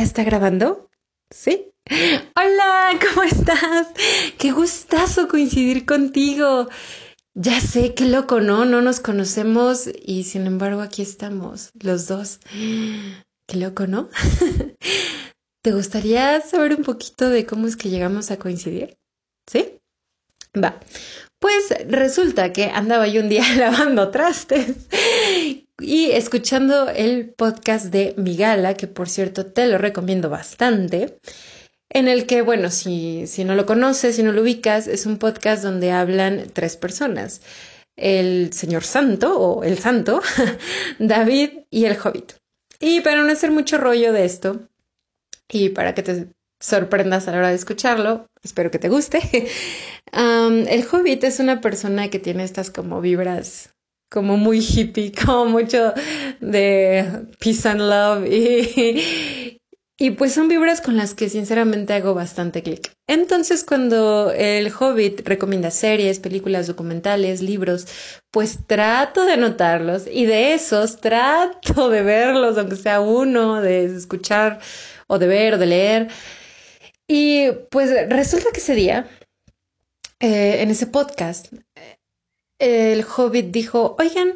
¿Ya está grabando? ¿Sí? Hola, ¿cómo estás? Qué gustazo coincidir contigo. Ya sé, qué loco, ¿no? No nos conocemos y sin embargo aquí estamos, los dos. Qué loco, ¿no? ¿Te gustaría saber un poquito de cómo es que llegamos a coincidir? ¿Sí? Va. Pues resulta que andaba yo un día lavando trastes y escuchando el podcast de Migala, que por cierto te lo recomiendo bastante, en el que, bueno, si, si no lo conoces, si no lo ubicas, es un podcast donde hablan tres personas, el señor santo o el santo, David y el hobbit. Y para no hacer mucho rollo de esto, y para que te sorprendas a la hora de escucharlo, espero que te guste, el hobbit es una persona que tiene estas como vibras como muy hippie, como mucho de peace and love y, y pues son vibras con las que sinceramente hago bastante clic. Entonces cuando el Hobbit recomienda series, películas, documentales, libros, pues trato de anotarlos y de esos trato de verlos, aunque sea uno, de escuchar o de ver o de leer. Y pues resulta que ese día, eh, en ese podcast, el hobbit dijo, oigan,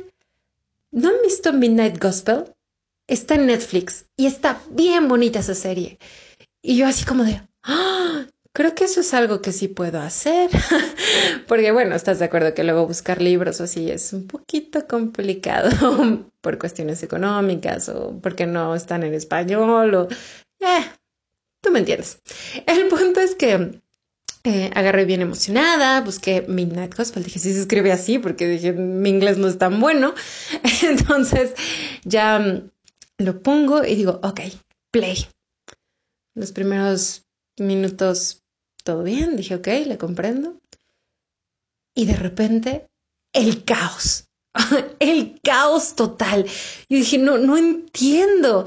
¿no han visto Midnight Gospel? Está en Netflix y está bien bonita esa serie. Y yo así como de, ¡Ah! creo que eso es algo que sí puedo hacer. Porque bueno, estás de acuerdo que luego buscar libros o así es un poquito complicado por cuestiones económicas o porque no están en español o... Eh, tú me entiendes. El punto es que eh, agarré bien emocionada, busqué Midnight Gospel, dije, sí se escribe así, porque dije, mi inglés no es tan bueno. Entonces ya mm, lo pongo y digo, ok, play. Los primeros minutos, todo bien, dije, ok, le comprendo. Y de repente, el caos, el caos total. Y dije, no, no entiendo.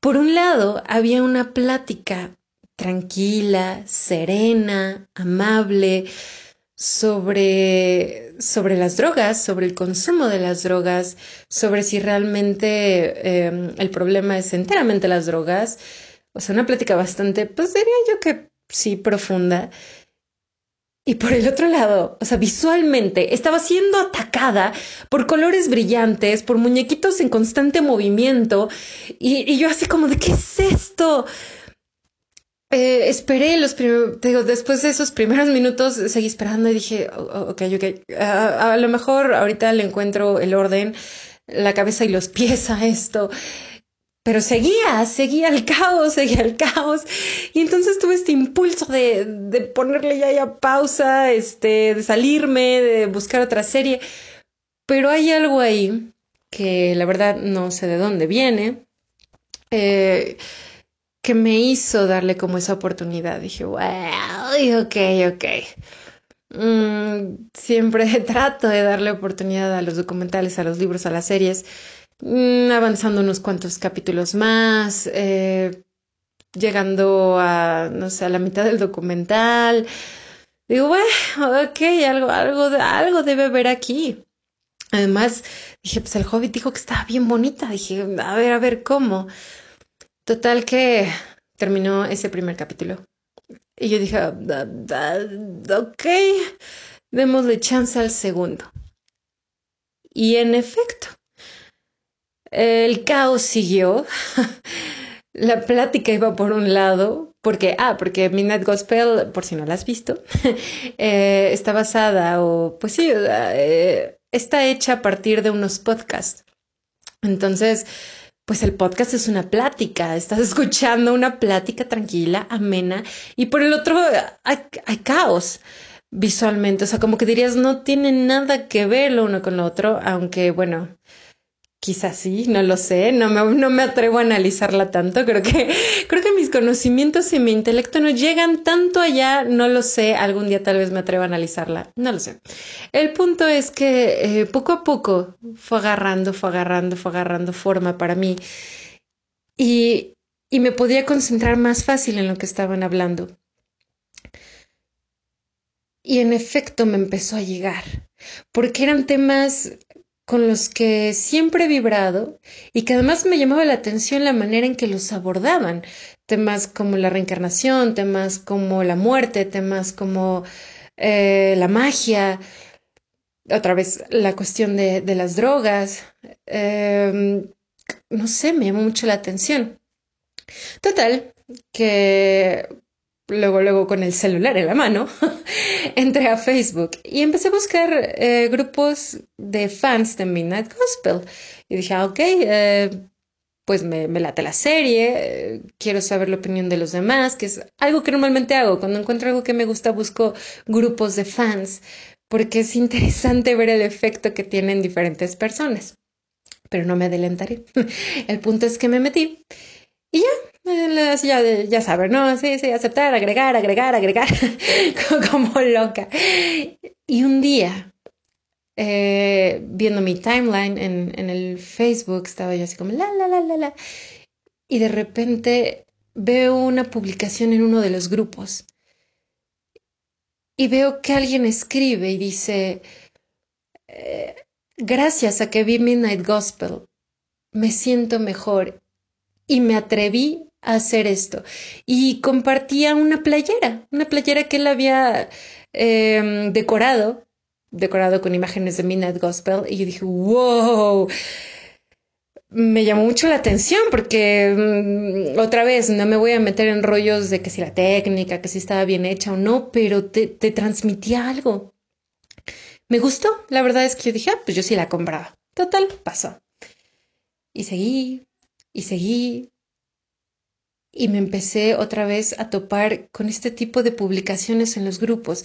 Por un lado, había una plática tranquila, serena, amable, sobre, sobre las drogas, sobre el consumo de las drogas, sobre si realmente em, el problema es enteramente las drogas. O sea, una plática bastante, pues diría yo que sí, profunda. Y por el otro lado, o sea, visualmente estaba siendo atacada por colores brillantes, por muñequitos en constante movimiento. Y, y yo así como de, ¿qué es esto? Eh, esperé los primeros, digo, después de esos primeros minutos seguí esperando y dije, ok, ok, a lo mejor ahorita le encuentro el orden, la cabeza y los pies a esto. Pero seguía, seguía el caos, seguía el caos. Y entonces tuve este impulso de, de ponerle ya, ya pausa, este, de salirme, de buscar otra serie. Pero hay algo ahí que la verdad no sé de dónde viene. Eh, que me hizo darle como esa oportunidad. Dije, wow, ok, ok. Mm, siempre trato de darle oportunidad a los documentales, a los libros, a las series, mm, avanzando unos cuantos capítulos más, eh, llegando a, no sé, a la mitad del documental. Digo, bueno, ok, algo, algo, algo debe haber aquí. Además, dije, pues el hobbit dijo que estaba bien bonita. Dije, a ver, a ver, ¿cómo? Total que terminó ese primer capítulo. Y yo dije, ok, démosle chance al segundo. Y en efecto, el caos siguió. la plática iba por un lado, porque, ah, porque Midnight Gospel, por si no la has visto, eh, está basada, o pues sí, eh, está hecha a partir de unos podcasts. Entonces, pues el podcast es una plática, estás escuchando una plática tranquila, amena, y por el otro hay, caos visualmente, o sea, como que dirías, no tiene nada que ver lo uno con lo otro, aunque bueno, Quizás sí, no lo sé, no me, no me atrevo a analizarla tanto. Creo que, creo que mis conocimientos y mi intelecto no llegan tanto allá, no lo sé. Algún día tal vez me atrevo a analizarla, no lo sé. El punto es que eh, poco a poco fue agarrando, fue agarrando, fue agarrando forma para mí y, y me podía concentrar más fácil en lo que estaban hablando. Y en efecto me empezó a llegar, porque eran temas con los que siempre he vibrado y que además me llamaba la atención la manera en que los abordaban. Temas como la reencarnación, temas como la muerte, temas como eh, la magia, otra vez la cuestión de, las drogas. Em, no sé, me llamó mucho la atención. Total, que luego, luego con el celular en la mano, entré a Facebook y empecé a buscar eh, grupos de fans de Midnight Gospel. Y dije, ah, ok, eh, pues me, me, late la serie, eh, quiero saber la opinión de los demás, que es algo que normalmente hago. Cuando encuentro algo que me gusta, busco grupos de fans, porque es interesante ver el efecto que tienen diferentes personas. Pero no me adelantaré. el punto es que me metí y ya, ya, ya saben, ¿no? Sí, sí, aceptar, agregar, agregar, agregar, como loca. Y un día, eh, viendo mi timeline en, en, el Facebook, estaba yo así como la, la, la, la, la. Y de repente veo una publicación en uno de los grupos. Y veo que alguien escribe y dice, eh, gracias a que vi Midnight Gospel, me siento mejor y me atreví hacer esto. Y compartía una playera, una playera que él había em, decorado, decorado con imágenes de Midnight Gospel. Y yo dije, wow. Me llamó mucho la atención porque mm, otra vez no me voy a meter en rollos de que si la técnica, que si estaba bien hecha o no, pero te, te transmitía algo. Me gustó, la verdad es que yo dije, ah, pues yo sí la compraba. Total, pasó. Y seguí, y seguí, y me empecé otra vez a topar con este tipo de publicaciones en los grupos.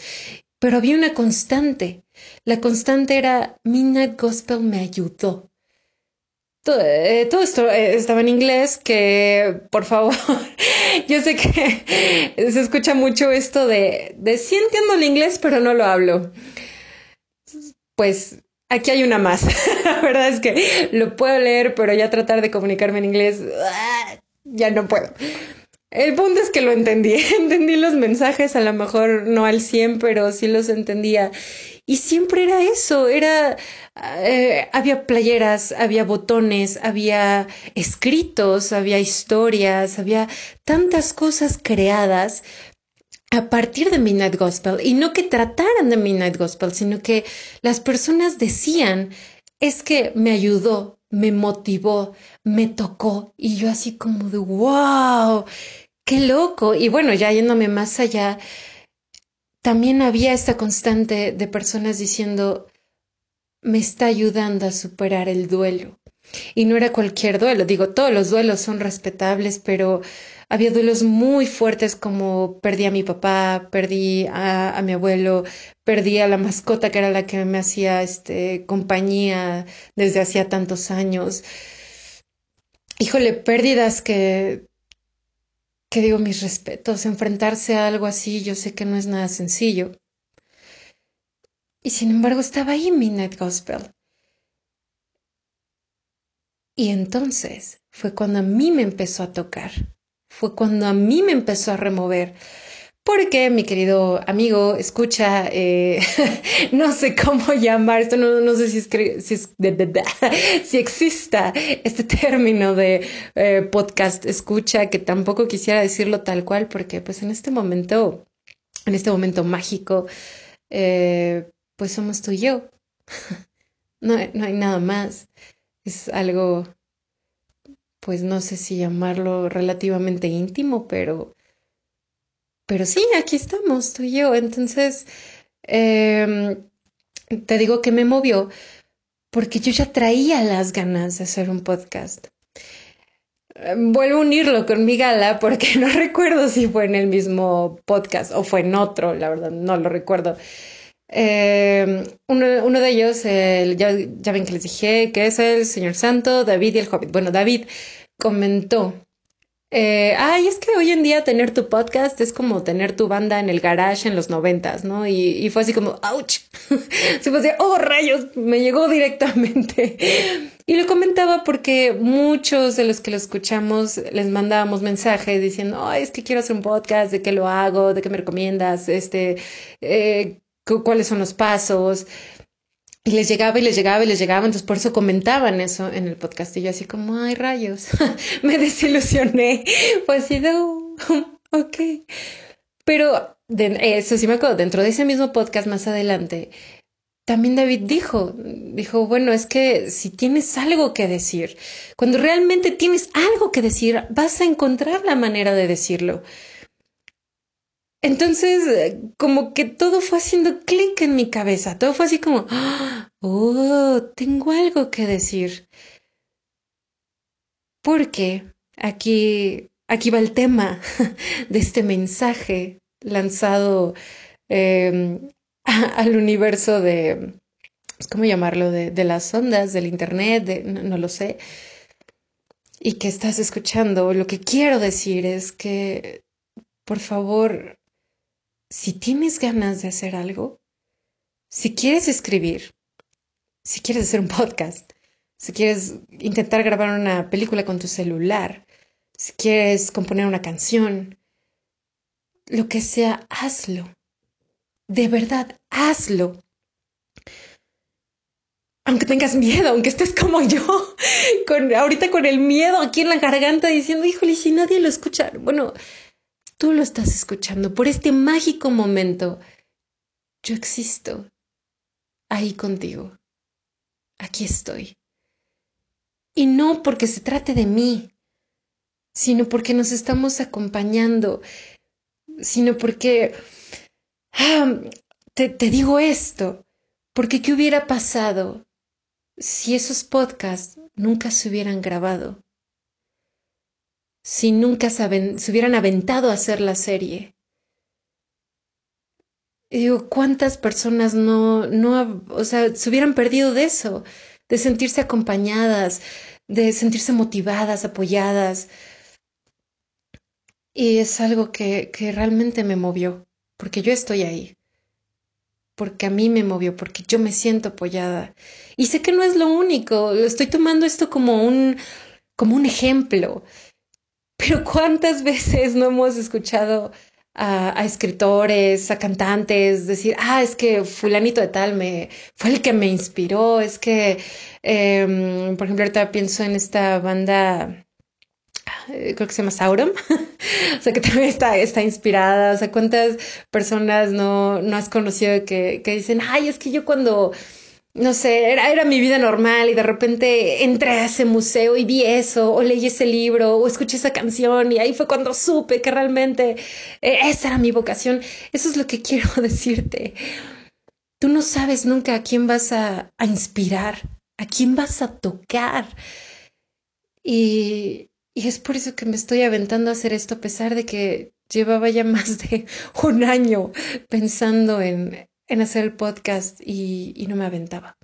Pero había una constante. La constante era Midnight Gospel me ayudó. Todo, eh, esto eh, estaba en inglés, que por favor, yo sé que se escucha mucho esto de, de sí entiendo el inglés, pero no lo hablo. Pues aquí hay una más. La verdad es que lo puedo leer, pero ya tratar de comunicarme en inglés ¡ah! Ya no puedo. El punto es que lo entendí, entendí los mensajes, a lo mejor no al 100, pero sí los entendía. Y siempre era eso, era, eh, había playeras, había botones, había escritos, había historias, había tantas cosas creadas a partir de Midnight Gospel. Y no que trataran de Midnight Gospel, sino que las personas decían, es que me ayudó, me motivó, me tocó y yo así como de wow, qué loco. Y bueno, ya yéndome más allá, también había esta constante de personas diciendo, me está ayudando a superar el duelo. Y no era cualquier duelo, digo, todos los duelos son respetables, pero había duelos muy fuertes como perdí a mi papá, perdí a, mi abuelo, perdí a la mascota que era la que me hacía este, compañía desde hacía tantos años. Híjole, pérdidas que, que digo mis respetos, enfrentarse a algo así, yo sé que no es nada sencillo. Y sin embargo estaba ahí Midnight Gospel. Y entonces fue cuando a mí me empezó a tocar fue cuando a mí me empezó a remover. Porque mi querido amigo escucha, eh, no sé cómo llamar esto, no, sé si, es, si, si exista este término de eh, podcast escucha, que tampoco quisiera decirlo tal cual, porque pues en este momento, en este momento mágico, eh, pues somos tú y yo. no, no hay nada más. Es algo pues no sé si llamarlo relativamente íntimo, pero, pero sí, aquí estamos, tú y yo. Entonces, em, te digo que me movió porque yo ya traía las ganas de hacer un podcast. Em, vuelvo a unirlo con mi gala porque no recuerdo si fue en el mismo podcast o fue en otro, la verdad, no lo recuerdo. Em, uno, de ellos, ya, ya, ven que les dije que es el Señor Santo, David y el Hobbit. Bueno, David comentó, eh, ay, es que hoy en día tener tu podcast es como tener tu banda en el garage en los noventas, ¿no? Y, fue así como, ouch, se fue así, oh rayos, me llegó directamente. Y lo comentaba porque muchos de los que lo escuchamos les mandábamos mensajes diciendo, ay, es que quiero hacer un podcast, de qué lo hago, de qué me recomiendas, este, eh, cuáles son los pasos. y les llegaba y les llegaba y les llegaba, entonces por eso comentaban eso en el podcast y yo así como, ay rayos, me desilusioné, pues así de, ok. Pero eso sí me acuerdo, dentro de ese mismo podcast más adelante, también David dijo, dijo, bueno, es que si tienes algo que decir, cuando realmente tienes algo que decir, vas a encontrar la manera de decirlo. Entonces, como que todo fue haciendo clic en mi cabeza, todo fue así como, oh, tengo algo que decir. Porque aquí, aquí va el tema de este mensaje lanzado eh, al universo de, ¿cómo llamarlo? De, de las ondas, del Internet, no, lo sé, y que estás escuchando, lo que quiero decir es que, por favor, si tienes ganas de hacer algo, si quieres escribir, si quieres hacer un podcast, si quieres intentar grabar una película con tu celular, si quieres componer una canción, lo que sea, hazlo de verdad, hazlo. Aunque tengas miedo, aunque estés como yo, con, ahorita con el miedo aquí en la garganta diciendo, híjole, si nadie lo escucha. Bueno, tú lo estás escuchando por este mágico momento. Yo existo ahí contigo. Aquí estoy. Y no porque se trate de mí, sino porque nos estamos acompañando, sino porque Ah, te, te digo esto, porque ¿qué hubiera pasado si esos podcasts nunca se hubieran grabado? Si nunca se, hubieran aventado a hacer la serie. Y digo, ¿cuántas personas no, no, o sea, se hubieran perdido de eso? De sentirse acompañadas, de sentirse motivadas, apoyadas. Y es algo que, que realmente me movió porque yo estoy ahí, porque a mí me movió, porque yo me siento apoyada. Y sé que no es lo único, estoy tomando esto como un, como un ejemplo. Pero ¿cuántas veces no hemos escuchado a, escritores, a cantantes decir, ah, es que fulanito de tal me fue el que me inspiró, es que, em, por ejemplo, ahorita pienso en esta banda eh, creo que se llama Sauron, o sea que también está, está inspirada, o sea, cuántas personas no, no has conocido que, que dicen, ay, es que yo cuando, no sé, era, era mi vida normal y de repente entré a ese museo y vi eso, o leí ese libro, o escuché esa canción y ahí fue cuando supe que realmente eh, esa era mi vocación. Eso es lo que quiero decirte. Tú no sabes nunca a quién vas a, a inspirar, a quién vas a tocar. Y, y es por eso que me estoy aventando a hacer esto a pesar de que llevaba ya más de un año pensando en, en hacer el podcast y, y no me aventaba.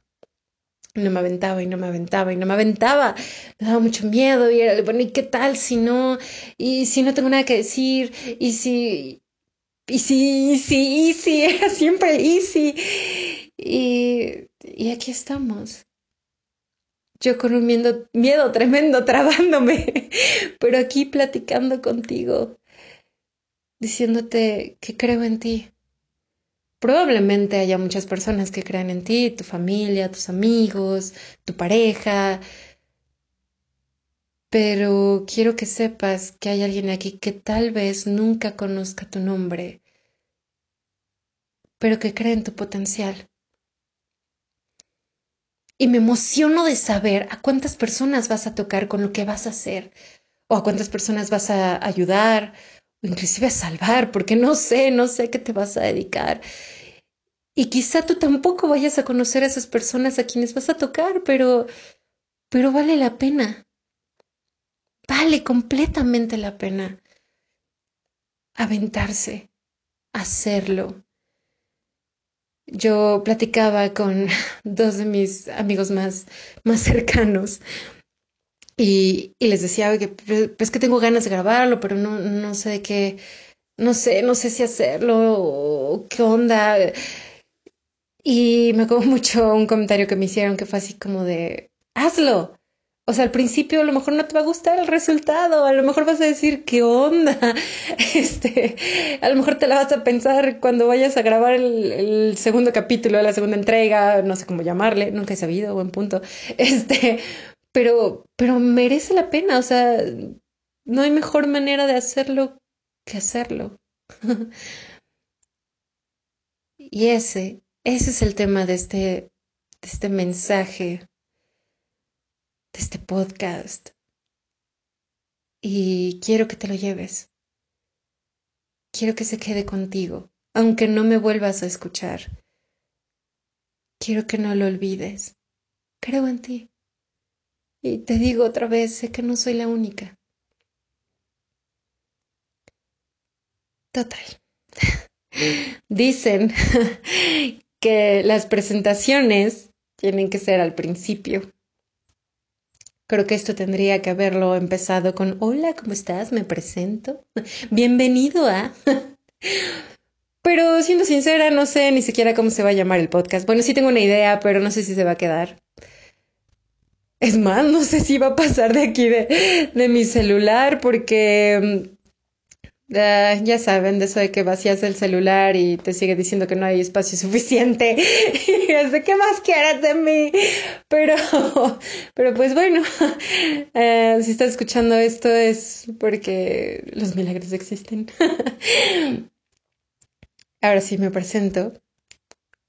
No me aventaba y no me aventaba y no me aventaba. Me daba mucho miedo y era, bueno, ¿y qué tal si no? Y si no tengo nada que decir y si... Y si, y si, y si, era siempre easy. Y, y aquí estamos yo con un miedo, miedo tremendo trabándome, pero aquí platicando contigo, diciéndote que creo en ti. Probablemente haya muchas personas que crean en ti, tu familia, tus amigos, tu pareja, pero quiero que sepas que hay alguien aquí que tal vez nunca conozca tu nombre, pero que cree en tu potencial. Y me emociono de saber a cuántas personas vas a tocar con lo que vas a hacer, o a cuántas personas vas a ayudar, inclusive a salvar, porque no sé, no sé qué te vas a dedicar. Y quizá tú tampoco vayas a conocer a esas personas a quienes vas a tocar, pero, pero vale la pena. Vale completamente la pena aventarse, hacerlo, yo platicaba con dos de mis amigos más, más cercanos y, les decía que pues que tengo ganas de grabarlo, pero no, no sé de qué, no sé, no sé si hacerlo o qué onda. Y me acuerdo mucho un comentario que me hicieron que fue así como de, hazlo, o sea, al principio a lo mejor no te va a gustar el resultado, a lo mejor vas a decir, ¿qué onda? Este, a lo mejor te la vas a pensar cuando vayas a grabar el, segundo capítulo, la segunda entrega, no sé cómo llamarle, nunca he sabido, buen punto. Este, pero, pero merece la pena, o sea, no hay mejor manera de hacerlo que hacerlo. y ese, ese es el tema de este, de este mensaje de este podcast. Y quiero que te lo lleves. Quiero que se quede contigo, aunque no me vuelvas a escuchar. Quiero que no lo olvides. Creo en ti. Y te digo otra vez, sé que no soy la única. Total. Dicen que las presentaciones tienen que ser al principio Creo que esto tendría que haberlo empezado con Hola, ¿cómo estás? Me presento. Bienvenido a... pero siendo sincera, no sé ni siquiera cómo se va a llamar el podcast. Bueno, sí tengo una idea, pero no sé si se va a quedar. Es más, no sé si va a pasar de aquí de, de mi celular porque Ah, ya saben, de eso de que vacías el celular y te sigue diciendo que no hay espacio suficiente. y es de qué más quieras de mí. Pero, pero pues bueno, eh, si estás escuchando esto es porque los milagros existen. Ahora sí me presento.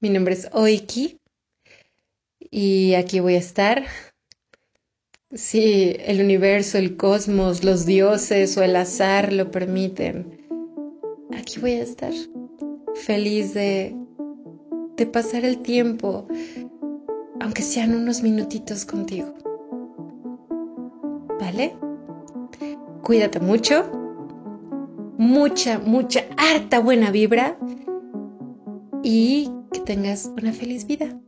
Mi nombre es Oiki y aquí voy a estar si el universo, el cosmos, los dioses o el azar lo permiten, aquí voy a estar feliz de, de pasar el tiempo, aunque sean unos minutitos contigo. ¿Vale? Cuídate mucho. Mucha, mucha, harta buena vibra. Y que tengas una feliz vida.